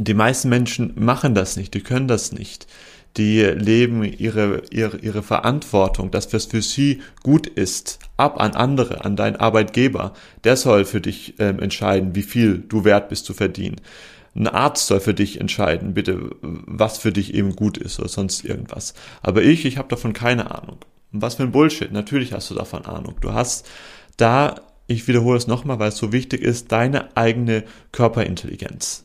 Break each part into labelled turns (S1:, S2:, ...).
S1: die meisten Menschen machen das nicht, die können das nicht. Die leben ihre, ihre, ihre Verantwortung, dass was für sie gut ist, ab an andere, an deinen Arbeitgeber. Der soll für dich ähm, entscheiden, wie viel du wert bist zu verdienen. Ein Arzt soll für dich entscheiden, bitte, was für dich eben gut ist oder sonst irgendwas. Aber ich, ich habe davon keine Ahnung. was für ein Bullshit. Natürlich hast du davon Ahnung. Du hast da, ich wiederhole es nochmal, weil es so wichtig ist, deine eigene Körperintelligenz.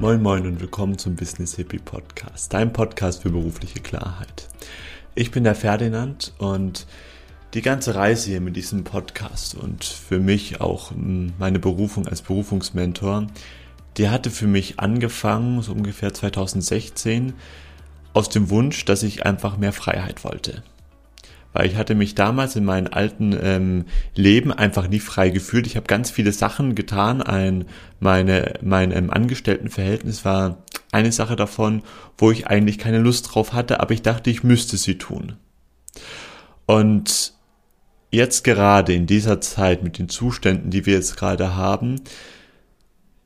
S1: Moin Moin und willkommen zum Business Hippie Podcast, dein Podcast für berufliche Klarheit. Ich bin der Ferdinand und die ganze Reise hier mit diesem Podcast und für mich auch meine Berufung als Berufungsmentor, die hatte für mich angefangen, so ungefähr 2016, aus dem Wunsch, dass ich einfach mehr Freiheit wollte weil ich hatte mich damals in meinem alten ähm, Leben einfach nie frei gefühlt. Ich habe ganz viele Sachen getan. Ein, meine, mein ähm, Angestelltenverhältnis war eine Sache davon, wo ich eigentlich keine Lust drauf hatte, aber ich dachte, ich müsste sie tun. Und jetzt gerade in dieser Zeit mit den Zuständen, die wir jetzt gerade haben,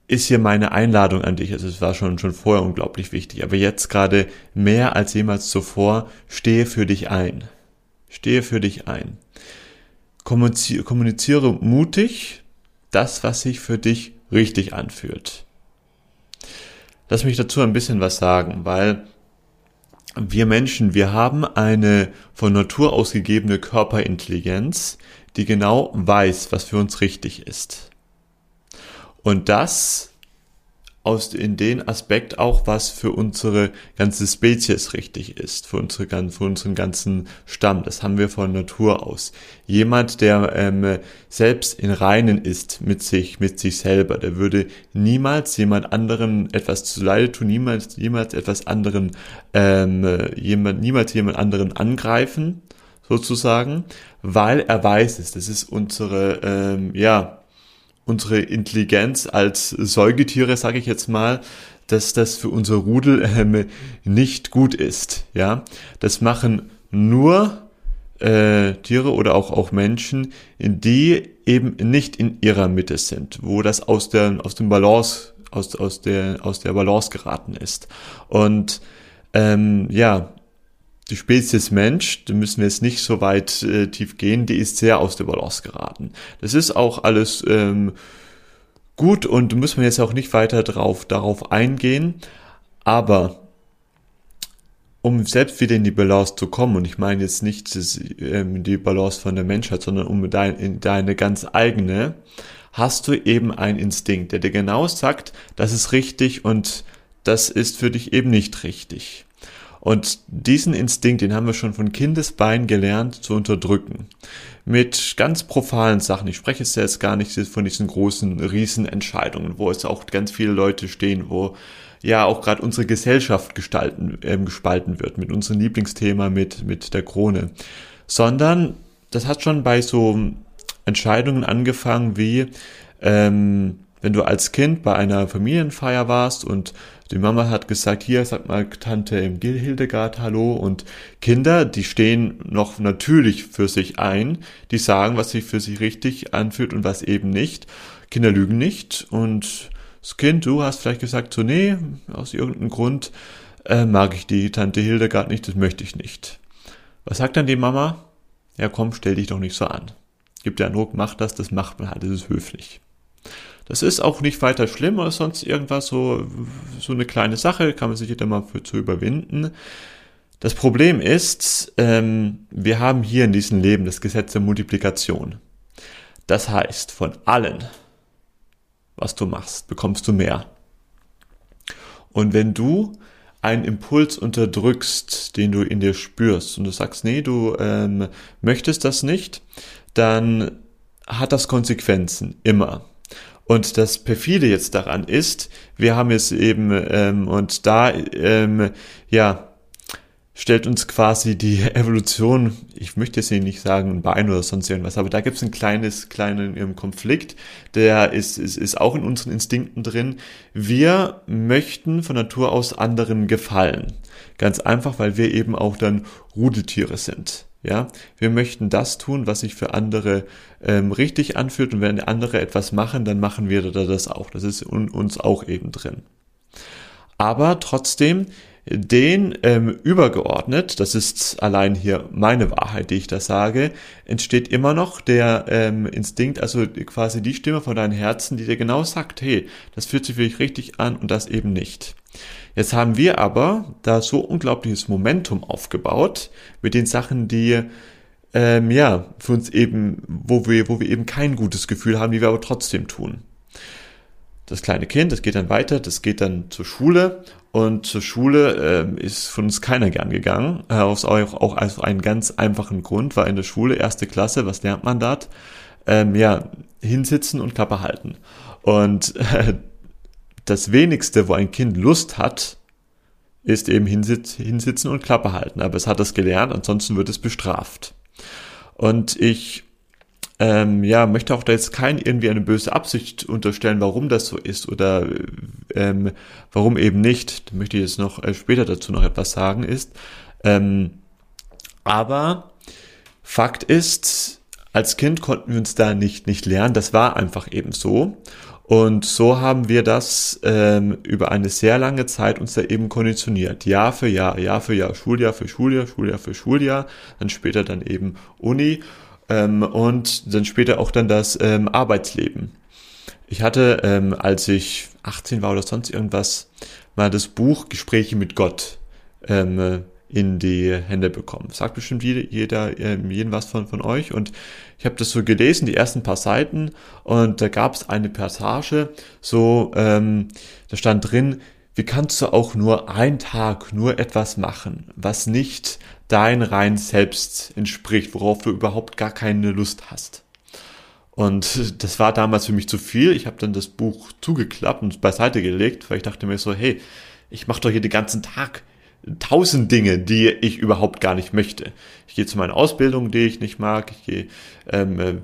S1: ist hier meine Einladung an dich. Also es war schon, schon vorher unglaublich wichtig, aber jetzt gerade mehr als jemals zuvor, stehe für dich ein. Stehe für dich ein. Kommuniziere mutig das, was sich für dich richtig anfühlt. Lass mich dazu ein bisschen was sagen, weil wir Menschen, wir haben eine von Natur aus gegebene Körperintelligenz, die genau weiß, was für uns richtig ist. Und das aus in den Aspekt auch, was für unsere ganze Spezies richtig ist, für, unsere, für unseren ganzen Stamm. Das haben wir von Natur aus. Jemand, der ähm, selbst in Reinen ist mit sich, mit sich selber, der würde niemals jemand anderen etwas zu Leide tun, niemals, niemals etwas anderen, ähm, jemand, niemals jemand anderen angreifen, sozusagen, weil er weiß es. Das ist unsere, ähm, ja, unsere Intelligenz als Säugetiere, sage ich jetzt mal, dass das für unser Rudel ähm, nicht gut ist. Ja, das machen nur äh, Tiere oder auch auch Menschen, die eben nicht in ihrer Mitte sind, wo das aus der aus dem Balance aus aus der aus der Balance geraten ist. Und ähm, ja, die Spezies Mensch, da müssen wir jetzt nicht so weit äh, tief gehen, die ist sehr aus der Balance geraten. Das ist auch alles ähm, gut und muss man jetzt auch nicht weiter drauf, darauf eingehen, aber um selbst wieder in die Balance zu kommen, und ich meine jetzt nicht das, ähm, die Balance von der Menschheit, sondern um dein, in deine ganz eigene, hast du eben einen Instinkt, der dir genau sagt, das ist richtig und das ist für dich eben nicht richtig. Und diesen Instinkt, den haben wir schon von Kindesbein gelernt zu unterdrücken. Mit ganz profanen Sachen. Ich spreche jetzt gar nicht von diesen großen Riesenentscheidungen, wo es auch ganz viele Leute stehen, wo ja auch gerade unsere Gesellschaft gestalten, äh, gespalten wird mit unserem Lieblingsthema, mit, mit der Krone. Sondern das hat schon bei so Entscheidungen angefangen wie, ähm, wenn du als Kind bei einer Familienfeier warst und die Mama hat gesagt, hier, sag mal Tante Hildegard Hallo und Kinder, die stehen noch natürlich für sich ein, die sagen, was sich für sie richtig anfühlt und was eben nicht. Kinder lügen nicht und das Kind, du hast vielleicht gesagt, so nee, aus irgendeinem Grund äh, mag ich die Tante Hildegard nicht, das möchte ich nicht. Was sagt dann die Mama? Ja komm, stell dich doch nicht so an. Gibt ja einen Druck, mach das, das macht man halt, das ist höflich. Das ist auch nicht weiter schlimm oder sonst irgendwas, so, so eine kleine Sache, kann man sich jeder mal für zu überwinden. Das Problem ist, ähm, wir haben hier in diesem Leben das Gesetz der Multiplikation. Das heißt, von allen, was du machst, bekommst du mehr. Und wenn du einen Impuls unterdrückst, den du in dir spürst und du sagst, nee, du ähm, möchtest das nicht, dann hat das Konsequenzen, immer. Und das perfide jetzt daran ist, wir haben es eben, ähm, und da, ähm, ja, stellt uns quasi die Evolution, ich möchte jetzt nicht sagen ein Bein oder sonst irgendwas, aber da gibt es ein kleines, kleinen ähm, Konflikt, der ist, ist, ist auch in unseren Instinkten drin. Wir möchten von Natur aus anderen gefallen. Ganz einfach, weil wir eben auch dann Rudeltiere sind. Ja, wir möchten das tun, was sich für andere ähm, richtig anfühlt und wenn andere etwas machen, dann machen wir das auch. Das ist in uns auch eben drin. Aber trotzdem den ähm, übergeordnet, das ist allein hier meine Wahrheit, die ich da sage, entsteht immer noch der ähm, Instinkt, also quasi die Stimme von deinem Herzen, die dir genau sagt, hey, das fühlt sich wirklich richtig an und das eben nicht. Jetzt haben wir aber da so unglaubliches Momentum aufgebaut mit den Sachen, die ähm, ja für uns eben, wo wir, wo wir eben kein gutes Gefühl haben, die wir aber trotzdem tun das kleine Kind, das geht dann weiter, das geht dann zur Schule und zur Schule äh, ist von uns keiner gern gegangen, äh, aus auch, auch aus einem ganz einfachen Grund, weil in der Schule, erste Klasse, was lernt man dort? Ähm, ja, hinsitzen und Klappe halten. Und äh, das wenigste, wo ein Kind Lust hat, ist eben hinsitz, hinsitzen und Klappe halten. Aber es hat das gelernt, ansonsten wird es bestraft. Und ich ähm, ja, möchte auch da jetzt kein irgendwie eine böse Absicht unterstellen, warum das so ist oder ähm, warum eben nicht. Da möchte ich jetzt noch äh, später dazu noch etwas sagen, ist. Ähm, aber Fakt ist, als Kind konnten wir uns da nicht, nicht lernen. Das war einfach eben so. Und so haben wir das ähm, über eine sehr lange Zeit uns da eben konditioniert. Jahr für Jahr, Jahr für Jahr, Schuljahr für Schuljahr, Schuljahr für Schuljahr, dann später dann eben Uni ähm, und dann später auch dann das ähm, Arbeitsleben. Ich hatte, ähm, als ich 18 war oder sonst irgendwas, mal das Buch Gespräche mit Gott ähm, in die Hände bekommen. Sagt bestimmt jeder, ähm, jeden was von, von euch. Und ich habe das so gelesen, die ersten paar Seiten, und da gab es eine Passage, so, ähm, da stand drin, wie kannst du auch nur einen Tag nur etwas machen, was nicht dein rein selbst entspricht, worauf du überhaupt gar keine Lust hast. Und das war damals für mich zu viel. Ich habe dann das Buch zugeklappt und beiseite gelegt, weil ich dachte mir so, hey, ich mache doch hier den ganzen Tag tausend Dinge, die ich überhaupt gar nicht möchte. Ich gehe zu meiner Ausbildung, die ich nicht mag. Ich gehe, ähm, äh,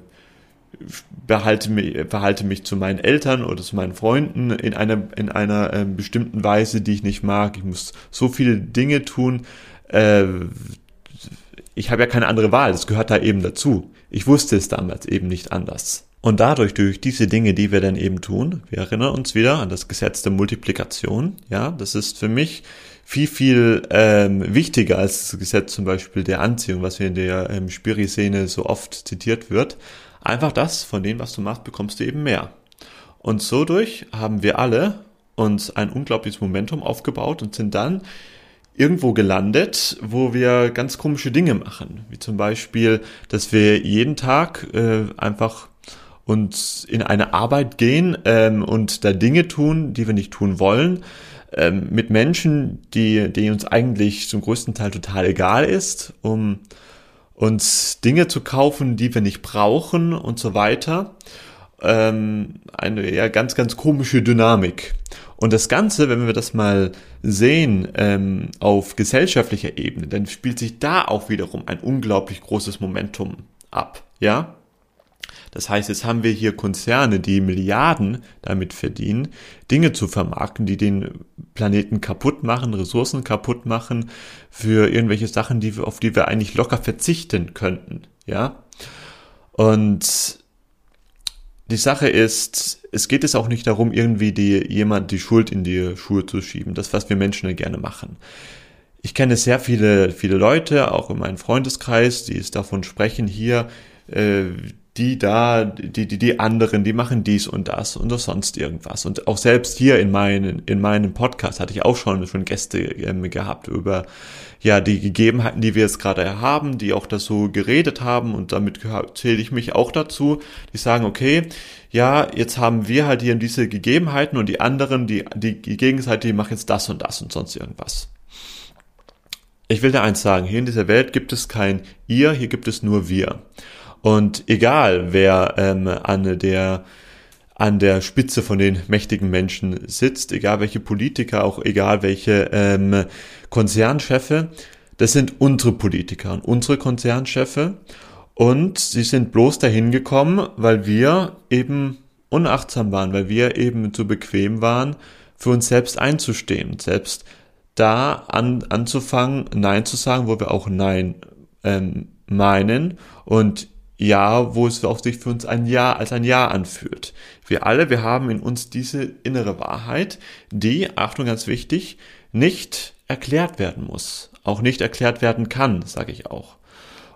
S1: behalte mich, verhalte mich zu meinen Eltern oder zu meinen Freunden in einer, in einer äh, bestimmten Weise, die ich nicht mag. Ich muss so viele Dinge tun, äh, ich habe ja keine andere Wahl, das gehört da eben dazu. Ich wusste es damals eben nicht anders. Und dadurch, durch diese Dinge, die wir dann eben tun, wir erinnern uns wieder an das Gesetz der Multiplikation, ja, das ist für mich viel, viel ähm, wichtiger als das Gesetz zum Beispiel der Anziehung, was hier in der ähm, Spiri-Szene so oft zitiert wird. Einfach das, von dem, was du machst, bekommst du eben mehr. Und so durch haben wir alle uns ein unglaubliches Momentum aufgebaut und sind dann irgendwo gelandet, wo wir ganz komische Dinge machen. Wie zum Beispiel, dass wir jeden Tag äh, einfach uns in eine Arbeit gehen ähm, und da Dinge tun, die wir nicht tun wollen, ähm, mit Menschen, die, die uns eigentlich zum größten Teil total egal ist, um uns Dinge zu kaufen, die wir nicht brauchen und so weiter. Ähm, eine ja ganz, ganz komische Dynamik. Und das Ganze, wenn wir das mal sehen ähm, auf gesellschaftlicher Ebene, dann spielt sich da auch wiederum ein unglaublich großes Momentum ab. Ja, das heißt, jetzt haben wir hier Konzerne, die Milliarden damit verdienen, Dinge zu vermarkten, die den Planeten kaputt machen, Ressourcen kaputt machen, für irgendwelche Sachen, die wir, auf die wir eigentlich locker verzichten könnten. Ja. Und die Sache ist, es geht es auch nicht darum, irgendwie die, jemand die Schuld in die Schuhe zu schieben. Das, was wir Menschen gerne machen. Ich kenne sehr viele, viele Leute, auch in meinem Freundeskreis, die es davon sprechen, hier, äh, die da, die, die, die anderen, die machen dies und das und sonst irgendwas. Und auch selbst hier in meinen, in meinem Podcast hatte ich auch schon, schon Gäste ähm, gehabt über, ja, die Gegebenheiten, die wir jetzt gerade haben, die auch das so geredet haben und damit zähle ich mich auch dazu, die sagen, okay, ja, jetzt haben wir halt hier diese Gegebenheiten und die anderen, die, die Gegenseite, die machen jetzt das und das und sonst irgendwas. Ich will dir eins sagen, hier in dieser Welt gibt es kein ihr, hier gibt es nur wir. Und egal, wer ähm, an der an der Spitze von den mächtigen Menschen sitzt, egal welche Politiker, auch egal welche ähm, Konzernchefe, das sind unsere Politiker und unsere Konzernchefe. Und sie sind bloß dahin gekommen, weil wir eben unachtsam waren, weil wir eben zu bequem waren, für uns selbst einzustehen, selbst da an, anzufangen, Nein zu sagen, wo wir auch Nein ähm, meinen. Und ja, wo es auch sich für uns ein Ja als ein Ja anfühlt. Wir alle, wir haben in uns diese innere Wahrheit, die, Achtung ganz wichtig, nicht erklärt werden muss, auch nicht erklärt werden kann, sage ich auch.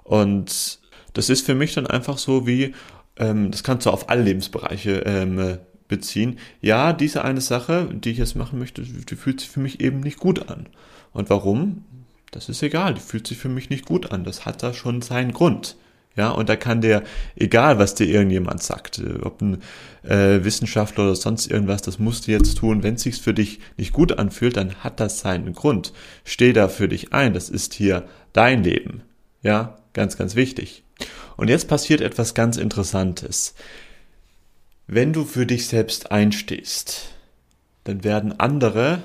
S1: Und das ist für mich dann einfach so wie, ähm, das kannst du auf alle Lebensbereiche ähm, beziehen. Ja, diese eine Sache, die ich jetzt machen möchte, die fühlt sich für mich eben nicht gut an. Und warum? Das ist egal, die fühlt sich für mich nicht gut an. Das hat da schon seinen Grund. Ja, und da kann der, egal was dir irgendjemand sagt, äh, ob ein äh, Wissenschaftler oder sonst irgendwas, das musst du jetzt tun. Wenn es sich für dich nicht gut anfühlt, dann hat das seinen Grund. Steh da für dich ein. Das ist hier dein Leben. Ja, ganz, ganz wichtig. Und jetzt passiert etwas ganz Interessantes. Wenn du für dich selbst einstehst, dann werden andere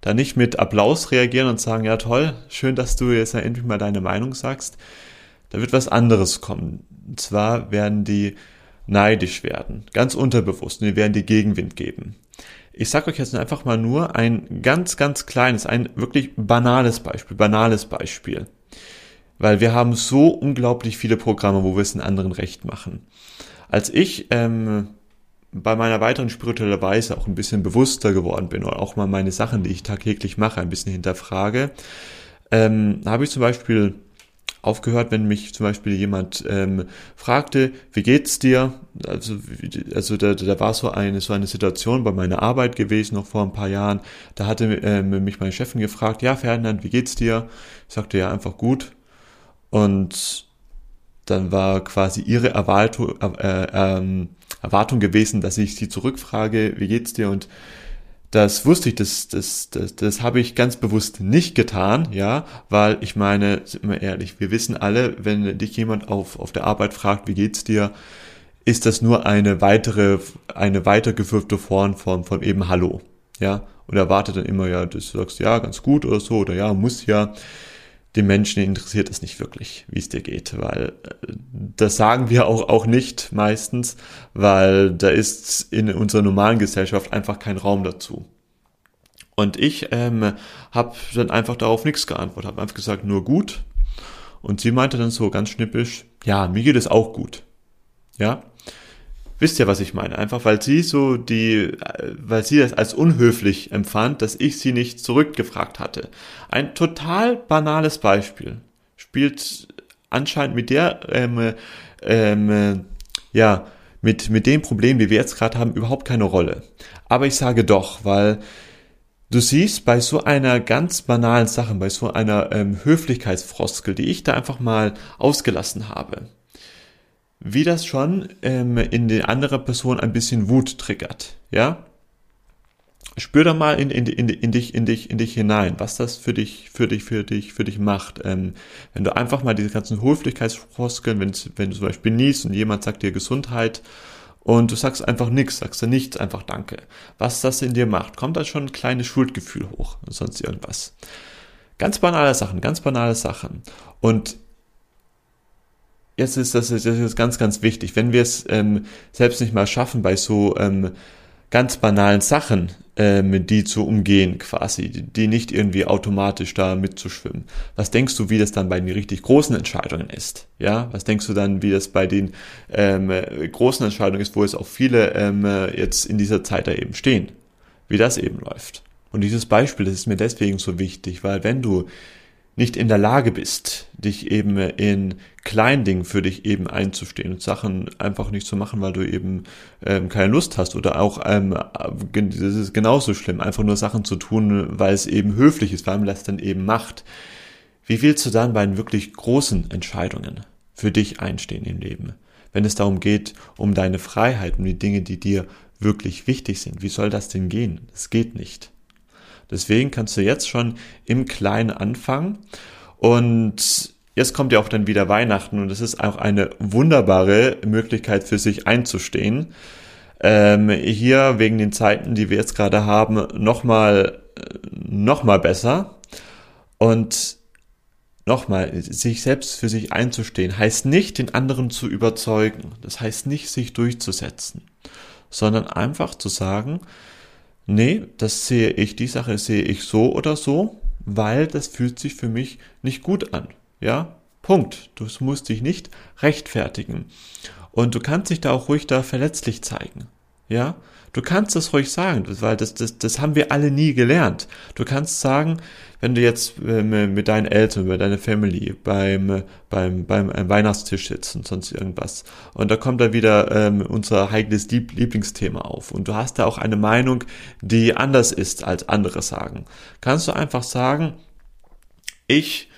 S1: da nicht mit Applaus reagieren und sagen, ja toll, schön, dass du jetzt endlich mal deine Meinung sagst, da wird was anderes kommen. Und zwar werden die neidisch werden, ganz unterbewusst, und die werden die Gegenwind geben. Ich sage euch jetzt einfach mal nur ein ganz, ganz kleines, ein wirklich banales Beispiel, banales Beispiel. Weil wir haben so unglaublich viele Programme, wo wir es den anderen recht machen. Als ich ähm, bei meiner weiteren spirituellen Weise auch ein bisschen bewusster geworden bin oder auch mal meine Sachen, die ich tagtäglich mache, ein bisschen hinterfrage, ähm, habe ich zum Beispiel aufgehört, wenn mich zum Beispiel jemand ähm, fragte, wie geht's dir? Also, also da, da war so eine so eine Situation bei meiner Arbeit gewesen, noch vor ein paar Jahren. Da hatte ähm, mich meine Chefin gefragt, ja Ferdinand, wie geht's dir? Ich sagte ja einfach gut. Und dann war quasi ihre Erwartung, äh, ähm, Erwartung gewesen, dass ich sie zurückfrage, wie geht's dir? Und das wusste ich, das, das, das, das habe ich ganz bewusst nicht getan, ja, weil ich meine, sind wir ehrlich, wir wissen alle, wenn dich jemand auf, auf der Arbeit fragt, wie geht's dir, ist das nur eine weitere, eine weitergeführte Form von, von eben Hallo, ja, und erwartet dann immer, ja, du sagst ja, ganz gut oder so, oder ja, muss ja den Menschen interessiert es nicht wirklich, wie es dir geht, weil äh, das sagen wir auch, auch nicht meistens, weil da ist in unserer normalen Gesellschaft einfach kein Raum dazu. Und ich ähm, habe dann einfach darauf nichts geantwortet, habe einfach gesagt, nur gut. Und sie meinte dann so ganz schnippisch, ja, mir geht es auch gut. Ja, Wisst ihr, was ich meine? Einfach weil sie so die, weil sie das als unhöflich empfand, dass ich sie nicht zurückgefragt hatte. Ein total banales Beispiel. Spielt anscheinend mit der, ähm, ähm, ja, mit, mit dem Problem, wie wir jetzt gerade haben, überhaupt keine Rolle. Aber ich sage doch, weil du siehst, bei so einer ganz banalen Sache, bei so einer ähm, Höflichkeitsfroskel, die ich da einfach mal ausgelassen habe, wie das schon ähm, in die andere Person ein bisschen Wut triggert, ja? Spür da mal in, in, in, in dich, in dich, in dich hinein, was das für dich, für dich, für dich, für dich macht. Ähm, wenn du einfach mal diese ganzen Höflichkeitsfloskeln, wenn, wenn du zum Beispiel niest und jemand sagt dir Gesundheit und du sagst einfach nichts, sagst du nichts, einfach Danke. Was das in dir macht, kommt da schon ein kleines Schuldgefühl hoch und sonst irgendwas. Ganz banale Sachen, ganz banale Sachen. Und jetzt ist das, das ist ganz, ganz wichtig. Wenn wir es ähm, selbst nicht mal schaffen, bei so ähm, ganz banalen Sachen, ähm, die zu umgehen quasi, die nicht irgendwie automatisch da mitzuschwimmen. Was denkst du, wie das dann bei den richtig großen Entscheidungen ist? Ja, was denkst du dann, wie das bei den ähm, großen Entscheidungen ist, wo es auch viele ähm, jetzt in dieser Zeit da eben stehen? Wie das eben läuft. Und dieses Beispiel, das ist mir deswegen so wichtig, weil wenn du nicht in der Lage bist, dich eben in kleinen Dingen für dich eben einzustehen und Sachen einfach nicht zu machen, weil du eben ähm, keine Lust hast oder auch, ähm, das ist genauso schlimm, einfach nur Sachen zu tun, weil es eben höflich ist, weil man das dann eben macht. Wie willst du dann bei den wirklich großen Entscheidungen für dich einstehen im Leben? Wenn es darum geht, um deine Freiheit, um die Dinge, die dir wirklich wichtig sind, wie soll das denn gehen? Es geht nicht. Deswegen kannst du jetzt schon im Kleinen anfangen. Und jetzt kommt ja auch dann wieder Weihnachten und es ist auch eine wunderbare Möglichkeit für sich einzustehen. Ähm, hier wegen den Zeiten, die wir jetzt gerade haben, nochmal noch mal besser. Und nochmal, sich selbst für sich einzustehen, heißt nicht, den anderen zu überzeugen. Das heißt nicht, sich durchzusetzen, sondern einfach zu sagen, nee, das sehe ich, die Sache sehe ich so oder so, weil das fühlt sich für mich nicht gut an. Ja, Punkt. Du musst dich nicht rechtfertigen. Und du kannst dich da auch ruhig da verletzlich zeigen. Ja? Du kannst das ruhig sagen, weil das, das, das haben wir alle nie gelernt. Du kannst sagen, wenn du jetzt ähm, mit deinen Eltern, mit deiner Family beim, beim, beim Weihnachtstisch sitzt und sonst irgendwas. Und da kommt da wieder ähm, unser heikles Lieblingsthema auf. Und du hast da auch eine Meinung, die anders ist als andere sagen, kannst du einfach sagen, ich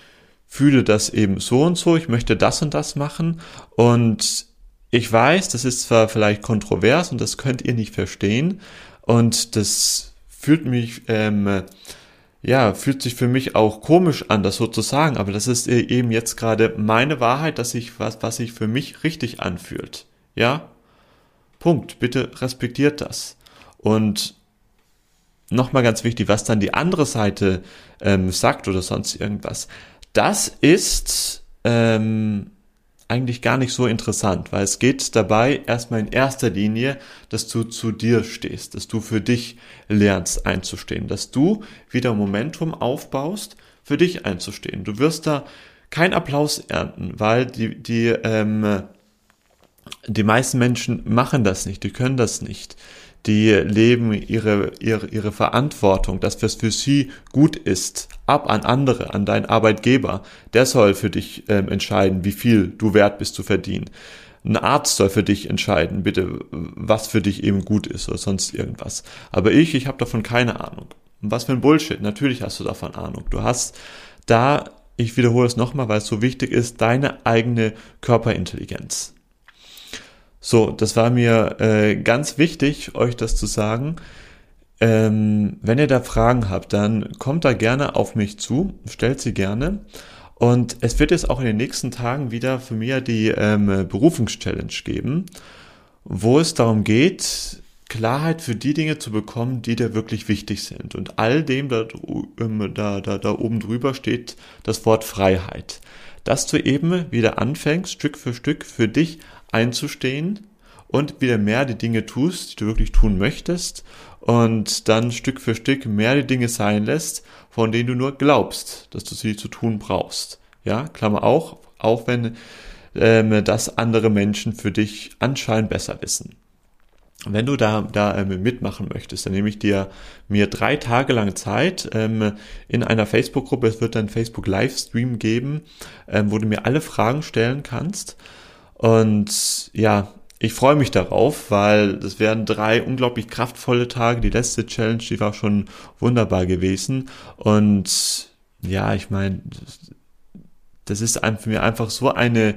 S1: fühle das eben so und so, ich möchte das und das machen und ich weiß, das ist zwar vielleicht kontrovers und das könnt ihr nicht verstehen und das fühlt mich, ähm, ja, fühlt sich für mich auch komisch an, das so zu sagen, aber das ist eben jetzt gerade meine Wahrheit, dass ich was, was sich für mich richtig anfühlt. Ja? Punkt. Bitte respektiert das. Und nochmal ganz wichtig, was dann die andere Seite ähm, sagt oder sonst irgendwas. Das ist ähm, eigentlich gar nicht so interessant, weil es geht dabei erstmal in erster Linie, dass du zu dir stehst, dass du für dich lernst einzustehen, dass du wieder Momentum aufbaust, für dich einzustehen. Du wirst da kein Applaus ernten, weil die, die, ähm, die meisten Menschen machen das nicht, die können das nicht die leben ihre, ihre, ihre Verantwortung, dass was für sie gut ist, ab an andere, an deinen Arbeitgeber. Der soll für dich ähm, entscheiden, wie viel du wert bist zu verdienen. Ein Arzt soll für dich entscheiden, bitte, was für dich eben gut ist oder sonst irgendwas. Aber ich, ich habe davon keine Ahnung. Was für ein Bullshit. Natürlich hast du davon Ahnung. Du hast da, ich wiederhole es nochmal, weil es so wichtig ist, deine eigene Körperintelligenz. So, das war mir äh, ganz wichtig, euch das zu sagen. Ähm, wenn ihr da Fragen habt, dann kommt da gerne auf mich zu, stellt sie gerne. Und es wird jetzt auch in den nächsten Tagen wieder für mich die ähm, Berufungschallenge geben, wo es darum geht, Klarheit für die Dinge zu bekommen, die dir wirklich wichtig sind. Und all dem da, ähm, da, da, da oben drüber steht das Wort Freiheit. Dass du eben wieder anfängst, Stück für Stück für dich einzustehen und wieder mehr die Dinge tust, die du wirklich tun möchtest und dann Stück für Stück mehr die Dinge sein lässt, von denen du nur glaubst, dass du sie zu tun brauchst. Ja, Klammer auch, auch wenn ähm, das andere Menschen für dich anscheinend besser wissen. Wenn du da, da ähm, mitmachen möchtest, dann nehme ich dir mir drei Tage lang Zeit ähm, in einer Facebook-Gruppe. Es wird dann Facebook Livestream geben, ähm, wo du mir alle Fragen stellen kannst. Und ja, ich freue mich darauf, weil das werden drei unglaublich kraftvolle Tage. Die letzte Challenge, die war schon wunderbar gewesen. Und ja, ich meine, das ist für mir einfach so eine,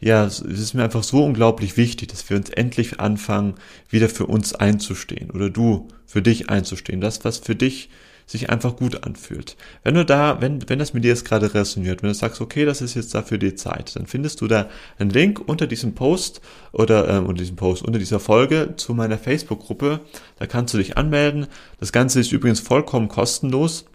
S1: ja, es ist mir einfach so unglaublich wichtig, dass wir uns endlich anfangen, wieder für uns einzustehen oder du für dich einzustehen. Das, was für dich sich einfach gut anfühlt. Wenn du da, wenn, wenn das mit dir jetzt gerade resoniert, wenn du sagst, okay, das ist jetzt dafür die Zeit, dann findest du da einen Link unter diesem Post oder ähm, unter diesem Post, unter dieser Folge zu meiner Facebook-Gruppe. Da kannst du dich anmelden. Das Ganze ist übrigens vollkommen kostenlos.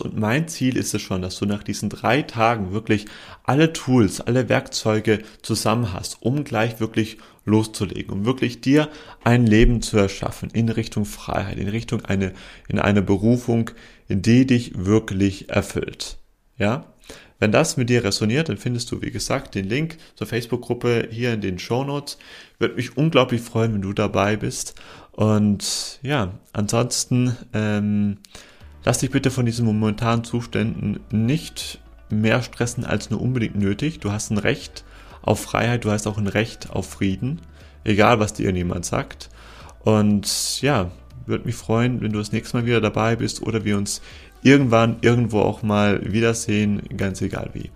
S1: Und mein Ziel ist es schon, dass du nach diesen drei Tagen wirklich alle Tools, alle Werkzeuge zusammen hast, um gleich wirklich loszulegen, um wirklich dir ein Leben zu erschaffen in Richtung Freiheit, in Richtung eine, in eine Berufung, die dich wirklich erfüllt. Ja? Wenn das mit dir resoniert, dann findest du, wie gesagt, den Link zur Facebook-Gruppe hier in den Show Notes. Würde mich unglaublich freuen, wenn du dabei bist. Und ja, ansonsten, ähm, Lass dich bitte von diesen momentanen Zuständen nicht mehr stressen als nur unbedingt nötig. Du hast ein Recht auf Freiheit, du hast auch ein Recht auf Frieden, egal was dir jemand sagt. Und ja, würde mich freuen, wenn du das nächste Mal wieder dabei bist oder wir uns irgendwann irgendwo auch mal wiedersehen, ganz egal wie.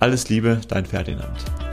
S1: Alles Liebe, dein Ferdinand.